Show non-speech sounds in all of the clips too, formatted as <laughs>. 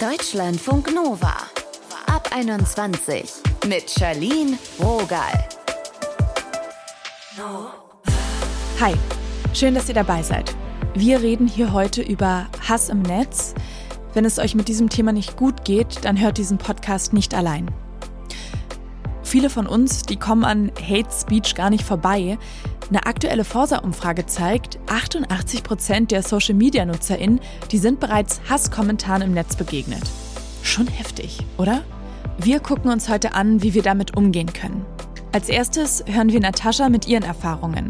Deutschlandfunk Nova. Ab 21 mit Charlene Rogal. Hi, schön, dass ihr dabei seid. Wir reden hier heute über Hass im Netz. Wenn es euch mit diesem Thema nicht gut geht, dann hört diesen Podcast nicht allein. Viele von uns, die kommen an Hate Speech gar nicht vorbei. Eine aktuelle Forsa-Umfrage zeigt, 88 Prozent der Social-Media-NutzerInnen, die sind bereits Hasskommentaren im Netz begegnet. Schon heftig, oder? Wir gucken uns heute an, wie wir damit umgehen können. Als erstes hören wir Natascha mit ihren Erfahrungen.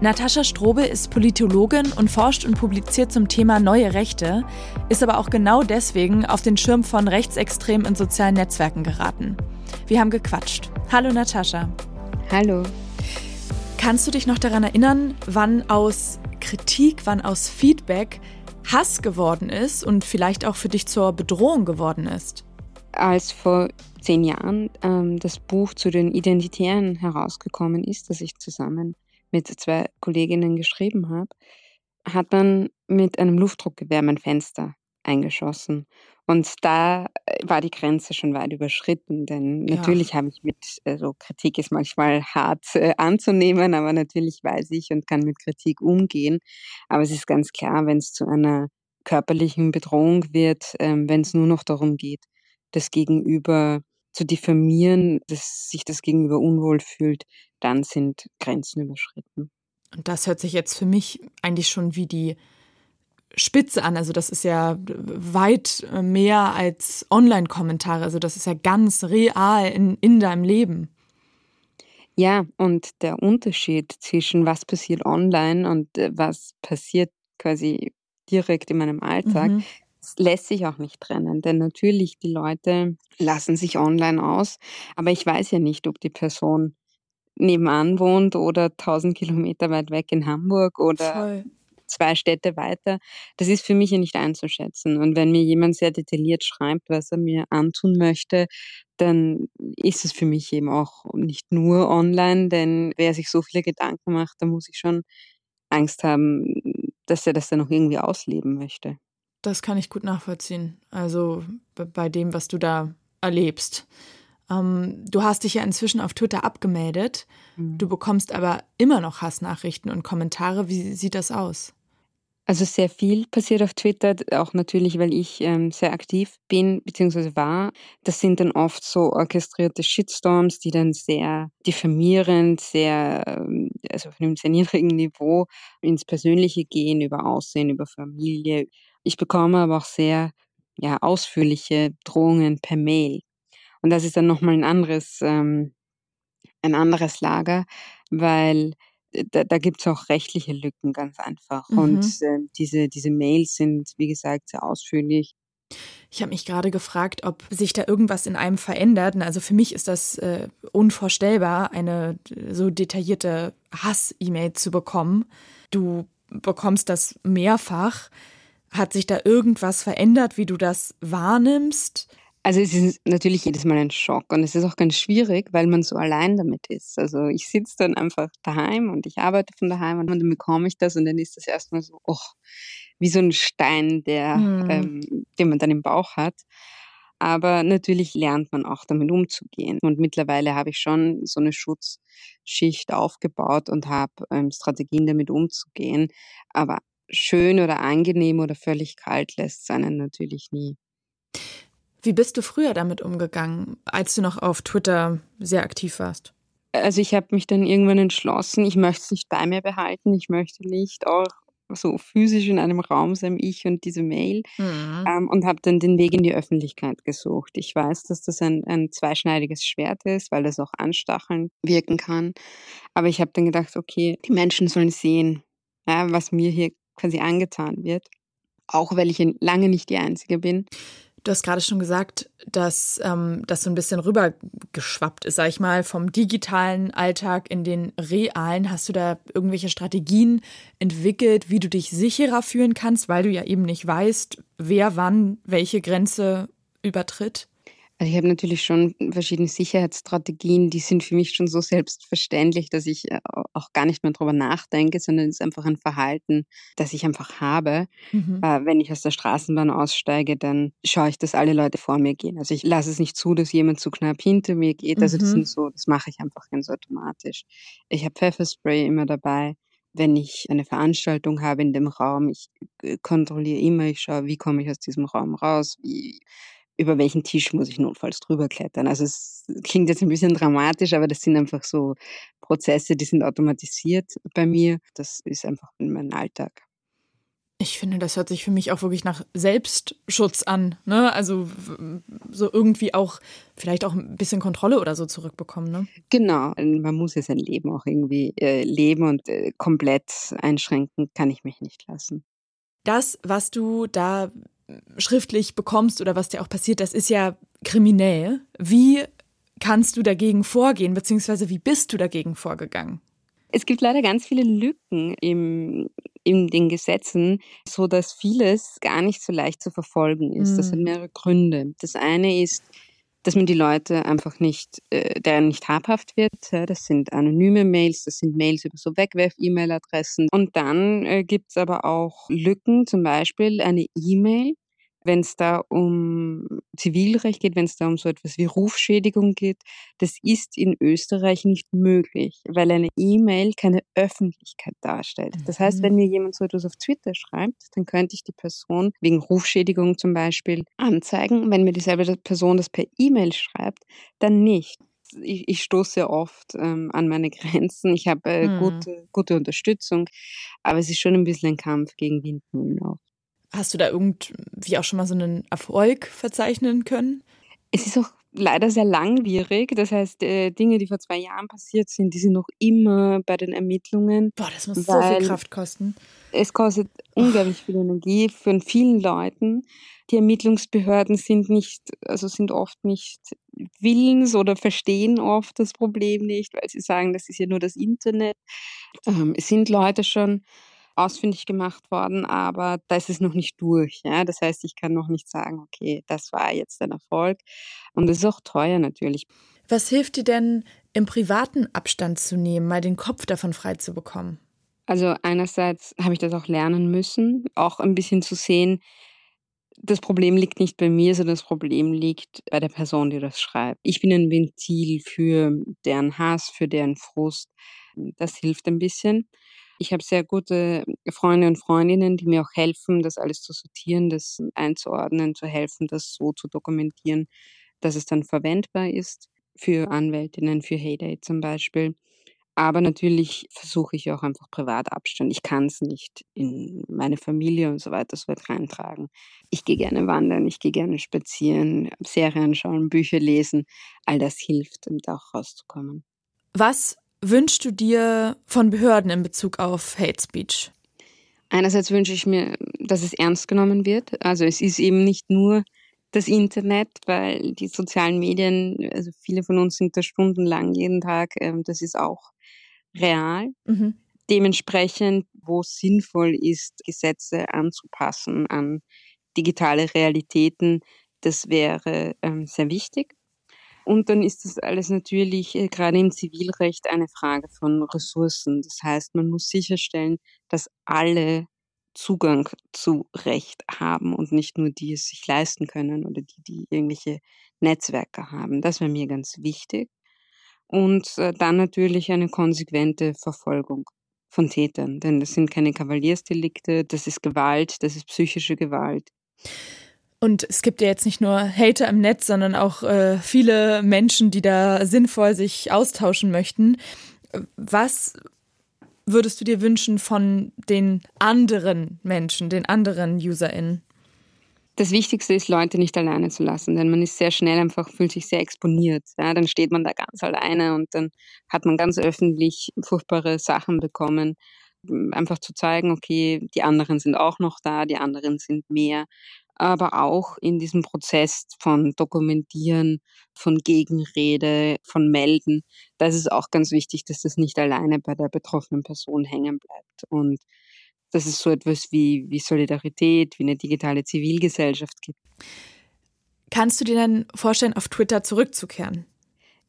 Natascha Strobel ist Politologin und forscht und publiziert zum Thema neue Rechte, ist aber auch genau deswegen auf den Schirm von Rechtsextremen in sozialen Netzwerken geraten. Wir haben gequatscht. Hallo Natascha. Hallo. Kannst du dich noch daran erinnern, wann aus Kritik, wann aus Feedback Hass geworden ist und vielleicht auch für dich zur Bedrohung geworden ist? Als vor zehn Jahren ähm, das Buch zu den Identitären herausgekommen ist, das ich zusammen mit zwei Kolleginnen geschrieben habe, hat man mit einem Luftdruckgewehr mein Fenster eingeschossen. Und da äh, war die Grenze schon weit überschritten, denn ja. natürlich habe ich mit, also Kritik ist manchmal hart äh, anzunehmen, aber natürlich weiß ich und kann mit Kritik umgehen. Aber es ist ganz klar, wenn es zu einer körperlichen Bedrohung wird, ähm, wenn es nur noch darum geht, das Gegenüber zu diffamieren, dass sich das Gegenüber unwohl fühlt, dann sind Grenzen überschritten. Und das hört sich jetzt für mich eigentlich schon wie die Spitze an. Also das ist ja weit mehr als Online-Kommentare. Also das ist ja ganz real in, in deinem Leben. Ja, und der Unterschied zwischen was passiert online und äh, was passiert quasi direkt in meinem Alltag, mhm. lässt sich auch nicht trennen. Denn natürlich, die Leute lassen sich online aus, aber ich weiß ja nicht, ob die Person nebenan wohnt oder tausend Kilometer weit weg in Hamburg oder Voll zwei Städte weiter. Das ist für mich ja nicht einzuschätzen. Und wenn mir jemand sehr detailliert schreibt, was er mir antun möchte, dann ist es für mich eben auch nicht nur online, denn wer sich so viele Gedanken macht, da muss ich schon Angst haben, dass er das dann noch irgendwie ausleben möchte. Das kann ich gut nachvollziehen. Also bei dem, was du da erlebst. Ähm, du hast dich ja inzwischen auf Twitter abgemeldet. Mhm. Du bekommst aber immer noch Hassnachrichten und Kommentare. Wie sieht das aus? Also sehr viel passiert auf Twitter, auch natürlich, weil ich ähm, sehr aktiv bin bzw. war. Das sind dann oft so orchestrierte Shitstorms, die dann sehr diffamierend, sehr, ähm, also auf einem sehr niedrigen Niveau ins Persönliche gehen, über Aussehen, über Familie. Ich bekomme aber auch sehr ja, ausführliche Drohungen per Mail. Und das ist dann nochmal ein anderes, ähm, ein anderes Lager, weil da, da gibt es auch rechtliche Lücken ganz einfach. Mhm. Und äh, diese, diese Mails sind, wie gesagt, sehr ausführlich. Ich habe mich gerade gefragt, ob sich da irgendwas in einem verändert. Also für mich ist das äh, unvorstellbar, eine so detaillierte Hass-E-Mail zu bekommen. Du bekommst das mehrfach. Hat sich da irgendwas verändert, wie du das wahrnimmst? Also es ist natürlich jedes Mal ein Schock und es ist auch ganz schwierig, weil man so allein damit ist. Also ich sitze dann einfach daheim und ich arbeite von daheim und dann bekomme ich das und dann ist das erstmal so, oh, wie so ein Stein, der, mhm. ähm, den man dann im Bauch hat. Aber natürlich lernt man auch damit umzugehen. Und mittlerweile habe ich schon so eine Schutzschicht aufgebaut und habe ähm, Strategien damit umzugehen. Aber schön oder angenehm oder völlig kalt lässt es einen natürlich nie. Wie bist du früher damit umgegangen, als du noch auf Twitter sehr aktiv warst? Also ich habe mich dann irgendwann entschlossen, ich möchte es nicht bei mir behalten, ich möchte nicht auch so physisch in einem Raum sein, ich und diese Mail, mhm. ähm, und habe dann den Weg in die Öffentlichkeit gesucht. Ich weiß, dass das ein, ein zweischneidiges Schwert ist, weil das auch anstacheln wirken kann. Aber ich habe dann gedacht, okay, die Menschen sollen sehen, ja, was mir hier quasi angetan wird, auch weil ich lange nicht die Einzige bin. Du hast gerade schon gesagt, dass ähm, das so ein bisschen rübergeschwappt ist, sag ich mal, vom digitalen Alltag in den realen. Hast du da irgendwelche Strategien entwickelt, wie du dich sicherer fühlen kannst, weil du ja eben nicht weißt, wer wann welche Grenze übertritt? Also ich habe natürlich schon verschiedene Sicherheitsstrategien, die sind für mich schon so selbstverständlich, dass ich äh, auch gar nicht mehr drüber nachdenke, sondern es ist einfach ein Verhalten, das ich einfach habe. Mhm. Äh, wenn ich aus der Straßenbahn aussteige, dann schaue ich, dass alle Leute vor mir gehen. Also ich lasse es nicht zu, dass jemand zu knapp hinter mir geht. Also das mhm. sind so, das mache ich einfach ganz automatisch. Ich habe Pfefferspray immer dabei wenn ich eine Veranstaltung habe in dem Raum, ich äh, kontrolliere immer, ich schaue, wie komme ich aus diesem Raum raus, wie, über welchen Tisch muss ich notfalls drüber klettern. Also es klingt jetzt ein bisschen dramatisch, aber das sind einfach so Prozesse, die sind automatisiert bei mir. Das ist einfach mein Alltag. Ich finde, das hört sich für mich auch wirklich nach Selbstschutz an. Ne? Also so irgendwie auch vielleicht auch ein bisschen Kontrolle oder so zurückbekommen. Ne? Genau, man muss ja sein Leben auch irgendwie äh, leben und äh, komplett einschränken kann ich mich nicht lassen. Das, was du da schriftlich bekommst oder was dir auch passiert, das ist ja kriminell. Wie kannst du dagegen vorgehen, beziehungsweise wie bist du dagegen vorgegangen? Es gibt leider ganz viele Lücken im, in den Gesetzen, so dass vieles gar nicht so leicht zu verfolgen ist. Mhm. Das hat hm. mehrere Gründe. Das eine ist, dass man die Leute einfach nicht, äh, deren nicht habhaft wird. Das sind anonyme Mails, das sind Mails über so Wegwerf-E-Mail-Adressen. Und dann äh, gibt es aber auch Lücken, zum Beispiel eine E-Mail, wenn es da um Zivilrecht geht, wenn es da um so etwas wie Rufschädigung geht, das ist in Österreich nicht möglich, weil eine E-Mail keine Öffentlichkeit darstellt. Das heißt, wenn mhm. mir jemand so etwas auf Twitter schreibt, dann könnte ich die Person wegen Rufschädigung zum Beispiel anzeigen. Wenn mir dieselbe Person das per E-Mail schreibt, dann nicht. Ich, ich stoße oft ähm, an meine Grenzen. Ich habe äh, hm. gute, gute Unterstützung, aber es ist schon ein bisschen ein Kampf gegen Windmühlen auch. Hast du da irgendwie auch schon mal so einen Erfolg verzeichnen können? Es ist auch leider sehr langwierig. Das heißt, äh, Dinge, die vor zwei Jahren passiert sind, die sind noch immer bei den Ermittlungen. Boah, das muss so viel Kraft kosten. Es kostet unglaublich viel Energie von vielen Leuten. Die Ermittlungsbehörden sind nicht, also sind oft nicht willens oder verstehen oft das Problem nicht, weil sie sagen, das ist ja nur das Internet. Ähm, es sind Leute schon ausfindig gemacht worden, aber da ist es noch nicht durch. Ja? Das heißt, ich kann noch nicht sagen, okay, das war jetzt ein Erfolg. Und es ist auch teuer natürlich. Was hilft dir denn, im privaten Abstand zu nehmen, mal den Kopf davon frei zu bekommen? Also einerseits habe ich das auch lernen müssen, auch ein bisschen zu sehen, das Problem liegt nicht bei mir, sondern das Problem liegt bei der Person, die das schreibt. Ich bin ein Ventil für deren Hass, für deren Frust. Das hilft ein bisschen. Ich habe sehr gute Freunde und Freundinnen, die mir auch helfen, das alles zu sortieren, das einzuordnen, zu helfen, das so zu dokumentieren, dass es dann verwendbar ist für Anwältinnen, für Heyday zum Beispiel. Aber natürlich versuche ich auch einfach privat Abstand. Ich kann es nicht in meine Familie und so weiter so weit reintragen. Ich gehe gerne wandern, ich gehe gerne spazieren, Serien schauen, Bücher lesen. All das hilft, um da auch rauszukommen. Was wünschst du dir von Behörden in Bezug auf Hate Speech? Einerseits wünsche ich mir, dass es ernst genommen wird. Also es ist eben nicht nur das Internet, weil die sozialen Medien, also viele von uns sind da stundenlang jeden Tag, ähm, das ist auch real. Mhm. Dementsprechend, wo es sinnvoll ist, Gesetze anzupassen an digitale Realitäten, das wäre ähm, sehr wichtig. Und dann ist das alles natürlich äh, gerade im Zivilrecht eine Frage von Ressourcen. Das heißt, man muss sicherstellen, dass alle Zugang zu Recht haben und nicht nur die es sich leisten können oder die, die irgendwelche Netzwerke haben. Das wäre mir ganz wichtig. Und äh, dann natürlich eine konsequente Verfolgung von Tätern, denn das sind keine Kavaliersdelikte, das ist Gewalt, das ist psychische Gewalt. Und es gibt ja jetzt nicht nur Hater im Netz, sondern auch äh, viele Menschen, die da sinnvoll sich austauschen möchten. Was würdest du dir wünschen von den anderen Menschen, den anderen UserInnen? Das Wichtigste ist, Leute nicht alleine zu lassen, denn man ist sehr schnell einfach, fühlt sich sehr exponiert. Ja, dann steht man da ganz alleine und dann hat man ganz öffentlich furchtbare Sachen bekommen. Einfach zu zeigen, okay, die anderen sind auch noch da, die anderen sind mehr aber auch in diesem Prozess von Dokumentieren, von Gegenrede, von Melden. Da ist es auch ganz wichtig, dass das nicht alleine bei der betroffenen Person hängen bleibt. Und dass es so etwas wie, wie Solidarität, wie eine digitale Zivilgesellschaft gibt. Kannst du dir denn vorstellen, auf Twitter zurückzukehren?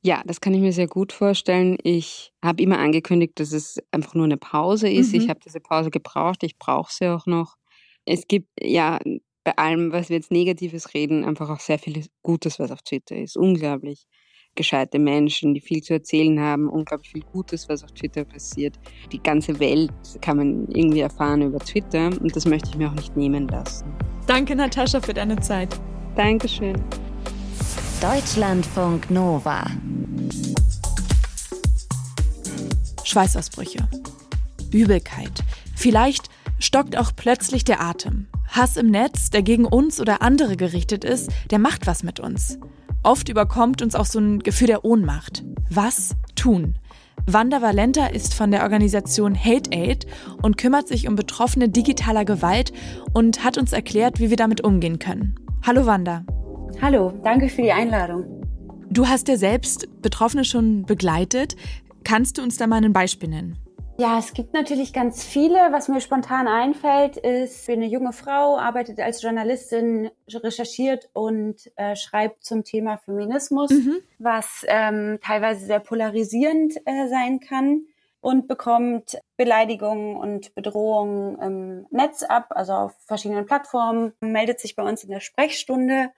Ja, das kann ich mir sehr gut vorstellen. Ich habe immer angekündigt, dass es einfach nur eine Pause ist. Mhm. Ich habe diese Pause gebraucht. Ich brauche sie auch noch. Es gibt ja bei allem, was wir jetzt Negatives reden, einfach auch sehr viel Gutes, was auf Twitter ist. Unglaublich gescheite Menschen, die viel zu erzählen haben, unglaublich viel Gutes, was auf Twitter passiert. Die ganze Welt kann man irgendwie erfahren über Twitter und das möchte ich mir auch nicht nehmen lassen. Danke, Natascha, für deine Zeit. Dankeschön. Deutschlandfunk Nova. Schweißausbrüche. Übelkeit. Vielleicht stockt auch plötzlich der Atem. Hass im Netz, der gegen uns oder andere gerichtet ist, der macht was mit uns. Oft überkommt uns auch so ein Gefühl der Ohnmacht. Was tun? Wanda Valenta ist von der Organisation Hate Aid und kümmert sich um Betroffene digitaler Gewalt und hat uns erklärt, wie wir damit umgehen können. Hallo Wanda. Hallo, danke für die Einladung. Du hast ja selbst Betroffene schon begleitet. Kannst du uns da mal ein Beispiel nennen? Ja, es gibt natürlich ganz viele. Was mir spontan einfällt, ist, bin eine junge Frau, arbeitet als Journalistin, recherchiert und äh, schreibt zum Thema Feminismus, mhm. was ähm, teilweise sehr polarisierend äh, sein kann und bekommt Beleidigungen und Bedrohungen im Netz ab, also auf verschiedenen Plattformen, meldet sich bei uns in der Sprechstunde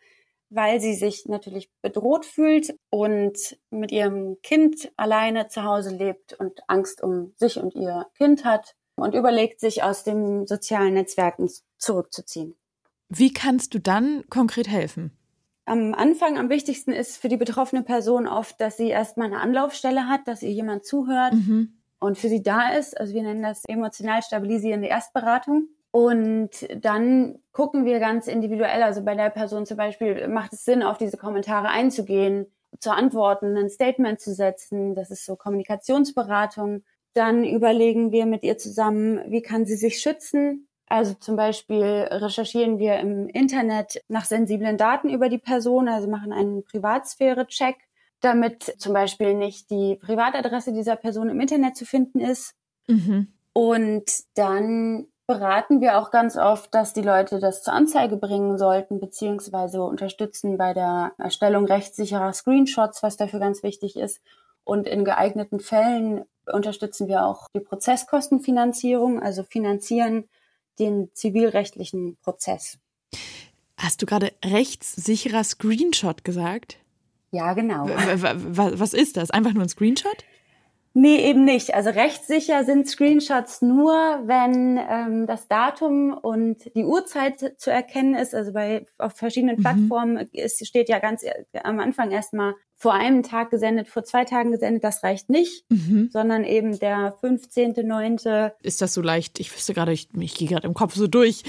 weil sie sich natürlich bedroht fühlt und mit ihrem Kind alleine zu Hause lebt und Angst um sich und ihr Kind hat und überlegt, sich aus den sozialen Netzwerken zurückzuziehen. Wie kannst du dann konkret helfen? Am Anfang am wichtigsten ist für die betroffene Person oft, dass sie erstmal eine Anlaufstelle hat, dass ihr jemand zuhört mhm. und für sie da ist. Also wir nennen das emotional stabilisierende Erstberatung. Und dann gucken wir ganz individuell, also bei der Person zum Beispiel, macht es Sinn, auf diese Kommentare einzugehen, zu antworten, ein Statement zu setzen. Das ist so Kommunikationsberatung. Dann überlegen wir mit ihr zusammen, wie kann sie sich schützen. Also zum Beispiel recherchieren wir im Internet nach sensiblen Daten über die Person, also machen einen Privatsphäre-Check, damit zum Beispiel nicht die Privatadresse dieser Person im Internet zu finden ist. Mhm. Und dann beraten wir auch ganz oft, dass die Leute das zur Anzeige bringen sollten, beziehungsweise unterstützen bei der Erstellung rechtssicherer Screenshots, was dafür ganz wichtig ist. Und in geeigneten Fällen unterstützen wir auch die Prozesskostenfinanzierung, also finanzieren den zivilrechtlichen Prozess. Hast du gerade rechtssicherer Screenshot gesagt? Ja, genau. Was ist das? Einfach nur ein Screenshot? Nee, eben nicht. Also rechtssicher sind Screenshots nur, wenn ähm, das Datum und die Uhrzeit zu erkennen ist. Also bei auf verschiedenen mhm. Plattformen ist, steht ja ganz am Anfang erstmal vor einem Tag gesendet, vor zwei Tagen gesendet. Das reicht nicht, mhm. sondern eben der 15.9. Ist das so leicht? Ich wüsste gerade, ich, ich gehe gerade im Kopf so durch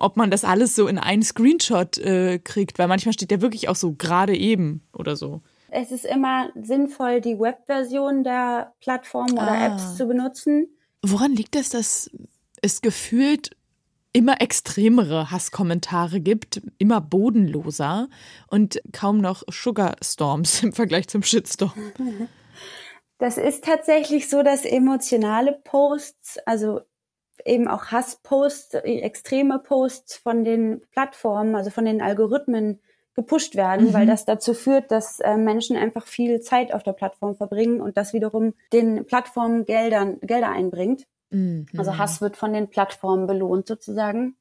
ob man das alles so in einen Screenshot äh, kriegt, weil manchmal steht der wirklich auch so gerade eben oder so es ist immer sinnvoll, die Webversion der Plattform oder ah. Apps zu benutzen. Woran liegt es, dass es gefühlt immer extremere Hasskommentare gibt, immer bodenloser und kaum noch Sugar Storms <laughs> im Vergleich zum Shitstorm? <laughs> Das ist tatsächlich so, dass emotionale Posts, also eben auch Hassposts, extreme Posts von den Plattformen, also von den Algorithmen gepusht werden, mhm. weil das dazu führt, dass äh, Menschen einfach viel Zeit auf der Plattform verbringen und das wiederum den Plattformen Geldern, Gelder einbringt. Mhm. Also Hass wird von den Plattformen belohnt sozusagen.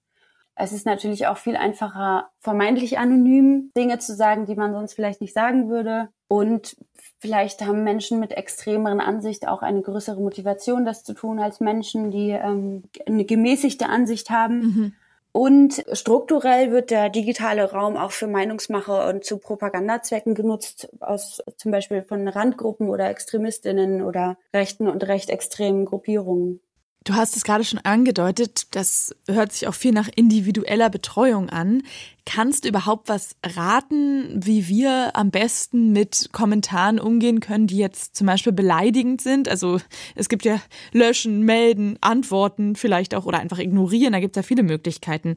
Es ist natürlich auch viel einfacher, vermeintlich anonym Dinge zu sagen, die man sonst vielleicht nicht sagen würde. Und vielleicht haben Menschen mit extremeren Ansicht auch eine größere Motivation, das zu tun, als Menschen, die ähm, eine gemäßigte Ansicht haben. Mhm. Und strukturell wird der digitale Raum auch für Meinungsmache und zu Propagandazwecken genutzt, aus zum Beispiel von Randgruppen oder Extremistinnen oder rechten und recht extremen Gruppierungen. Du hast es gerade schon angedeutet, das hört sich auch viel nach individueller Betreuung an. Kannst du überhaupt was raten, wie wir am besten mit Kommentaren umgehen können, die jetzt zum Beispiel beleidigend sind? Also es gibt ja löschen, melden, antworten vielleicht auch oder einfach ignorieren, da gibt es ja viele Möglichkeiten.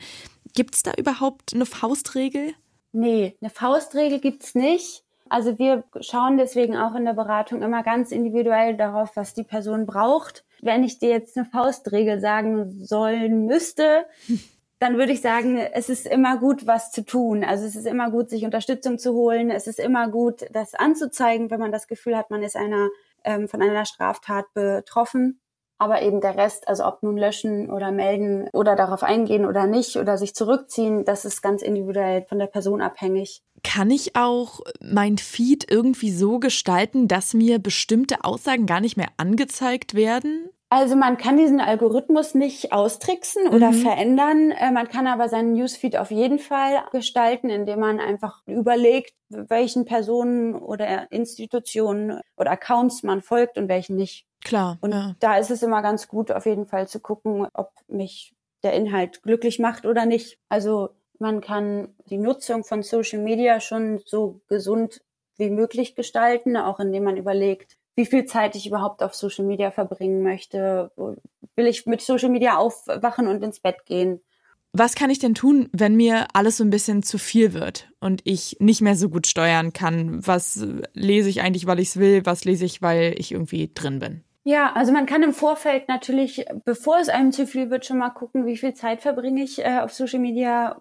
Gibt es da überhaupt eine Faustregel? Nee, eine Faustregel gibt es nicht. Also wir schauen deswegen auch in der Beratung immer ganz individuell darauf, was die Person braucht wenn ich dir jetzt eine Faustregel sagen sollen müsste, <laughs> dann würde ich sagen, es ist immer gut, was zu tun. Also es ist immer gut, sich Unterstützung zu holen. Es ist immer gut, das anzuzeigen, wenn man das Gefühl hat, man ist einer ähm, von einer Straftat betroffen. Aber eben der Rest, also ob nun löschen oder melden oder darauf eingehen oder nicht oder sich zurückziehen, das ist ganz individuell von der Person abhängig. Kann ich auch mein Feed irgendwie so gestalten, dass mir bestimmte Aussagen gar nicht mehr angezeigt werden? Also man kann diesen Algorithmus nicht austricksen oder mhm. verändern. Äh, man kann aber seinen Newsfeed auf jeden Fall gestalten, indem man einfach überlegt, welchen Personen oder Institutionen oder Accounts man folgt und welchen nicht. Klar. Und ja. da ist es immer ganz gut, auf jeden Fall zu gucken, ob mich der Inhalt glücklich macht oder nicht. Also man kann die Nutzung von Social Media schon so gesund wie möglich gestalten, auch indem man überlegt, wie viel Zeit ich überhaupt auf Social Media verbringen möchte. Will ich mit Social Media aufwachen und ins Bett gehen? Was kann ich denn tun, wenn mir alles so ein bisschen zu viel wird und ich nicht mehr so gut steuern kann? Was lese ich eigentlich, weil ich es will? Was lese ich, weil ich irgendwie drin bin? Ja, also man kann im Vorfeld natürlich, bevor es einem zu viel wird, schon mal gucken, wie viel Zeit verbringe ich äh, auf Social Media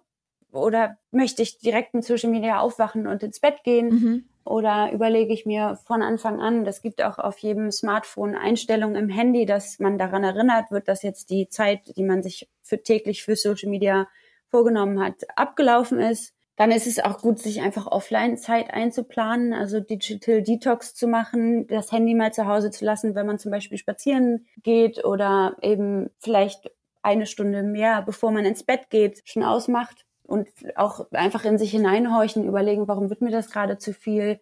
oder möchte ich direkt mit Social Media aufwachen und ins Bett gehen? Mhm. Oder überlege ich mir von Anfang an, das gibt auch auf jedem Smartphone Einstellungen im Handy, dass man daran erinnert wird, dass jetzt die Zeit, die man sich für täglich für Social Media vorgenommen hat, abgelaufen ist. Dann ist es auch gut, sich einfach Offline-Zeit einzuplanen, also Digital Detox zu machen, das Handy mal zu Hause zu lassen, wenn man zum Beispiel spazieren geht oder eben vielleicht eine Stunde mehr, bevor man ins Bett geht, schon ausmacht und auch einfach in sich hineinhorchen, überlegen, warum wird mir das gerade zu viel?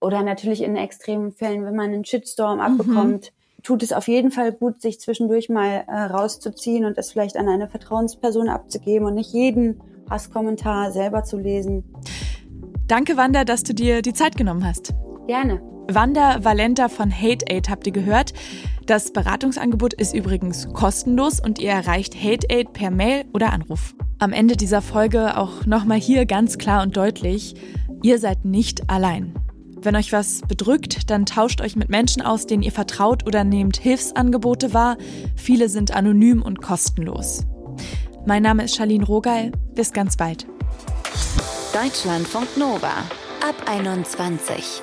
Oder natürlich in extremen Fällen, wenn man einen Shitstorm abbekommt, mhm. tut es auf jeden Fall gut, sich zwischendurch mal äh, rauszuziehen und das vielleicht an eine Vertrauensperson abzugeben und nicht jeden Hasskommentar selber zu lesen. Danke, Wanda, dass du dir die Zeit genommen hast. Gerne. Wanda Valenta von Hate Aid habt ihr gehört. Das Beratungsangebot ist übrigens kostenlos und ihr erreicht Hate Aid per Mail oder Anruf. Am Ende dieser Folge auch nochmal hier ganz klar und deutlich, ihr seid nicht allein. Wenn euch was bedrückt, dann tauscht euch mit Menschen aus, denen ihr vertraut oder nehmt Hilfsangebote wahr. Viele sind anonym und kostenlos. Mein Name ist Charlene Rogal. Bis ganz bald. Deutschlandfunk Nova ab 21.